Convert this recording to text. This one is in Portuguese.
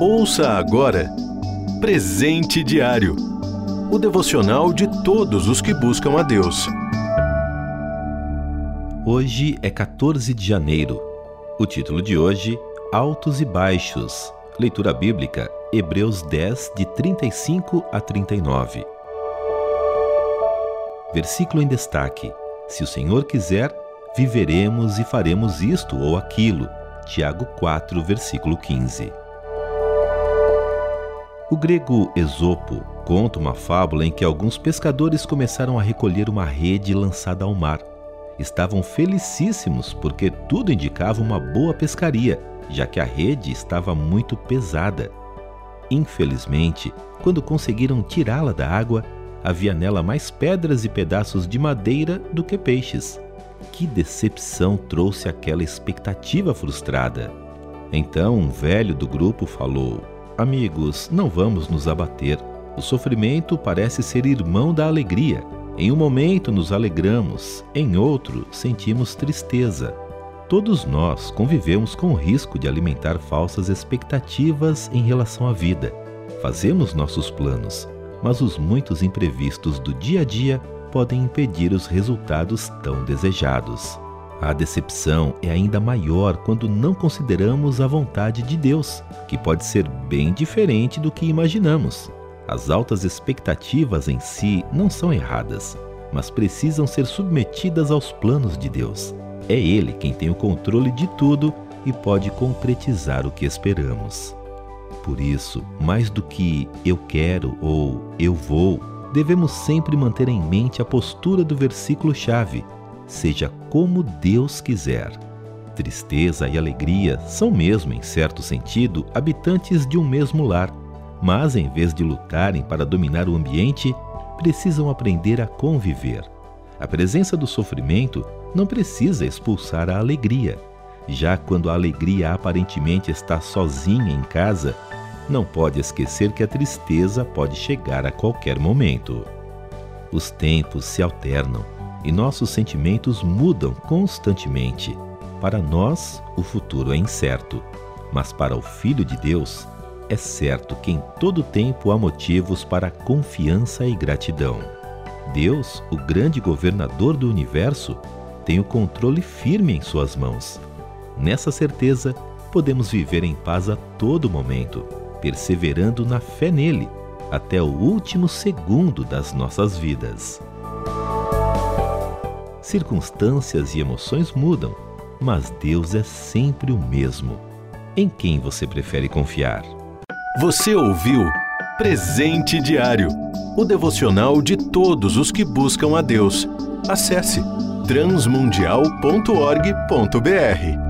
Ouça agora Presente Diário o devocional de todos os que buscam a Deus. Hoje é 14 de janeiro. O título de hoje: Altos e Baixos. Leitura bíblica, Hebreus 10, de 35 a 39. Versículo em destaque: Se o Senhor quiser, viveremos e faremos isto ou aquilo. Tiago 4, versículo 15. O grego Esopo conta uma fábula em que alguns pescadores começaram a recolher uma rede lançada ao mar. Estavam felicíssimos porque tudo indicava uma boa pescaria, já que a rede estava muito pesada. Infelizmente, quando conseguiram tirá-la da água, havia nela mais pedras e pedaços de madeira do que peixes. Que decepção trouxe aquela expectativa frustrada! Então um velho do grupo falou: Amigos, não vamos nos abater. O sofrimento parece ser irmão da alegria. Em um momento nos alegramos, em outro sentimos tristeza. Todos nós convivemos com o risco de alimentar falsas expectativas em relação à vida. Fazemos nossos planos, mas os muitos imprevistos do dia a dia podem impedir os resultados tão desejados. A decepção é ainda maior quando não consideramos a vontade de Deus, que pode ser bem diferente do que imaginamos. As altas expectativas em si não são erradas, mas precisam ser submetidas aos planos de Deus. É Ele quem tem o controle de tudo e pode concretizar o que esperamos. Por isso, mais do que eu quero ou eu vou, devemos sempre manter em mente a postura do versículo-chave: seja como Deus quiser. Tristeza e alegria são mesmo, em certo sentido, habitantes de um mesmo lar mas em vez de lutarem para dominar o ambiente, precisam aprender a conviver. A presença do sofrimento não precisa expulsar a alegria. Já quando a alegria aparentemente está sozinha em casa, não pode esquecer que a tristeza pode chegar a qualquer momento. Os tempos se alternam e nossos sentimentos mudam constantemente. Para nós, o futuro é incerto, mas para o Filho de Deus, é certo que em todo tempo há motivos para confiança e gratidão. Deus, o grande governador do universo, tem o controle firme em suas mãos. Nessa certeza, podemos viver em paz a todo momento, perseverando na fé nele até o último segundo das nossas vidas. Circunstâncias e emoções mudam, mas Deus é sempre o mesmo. Em quem você prefere confiar? Você ouviu Presente Diário o devocional de todos os que buscam a Deus. Acesse transmundial.org.br.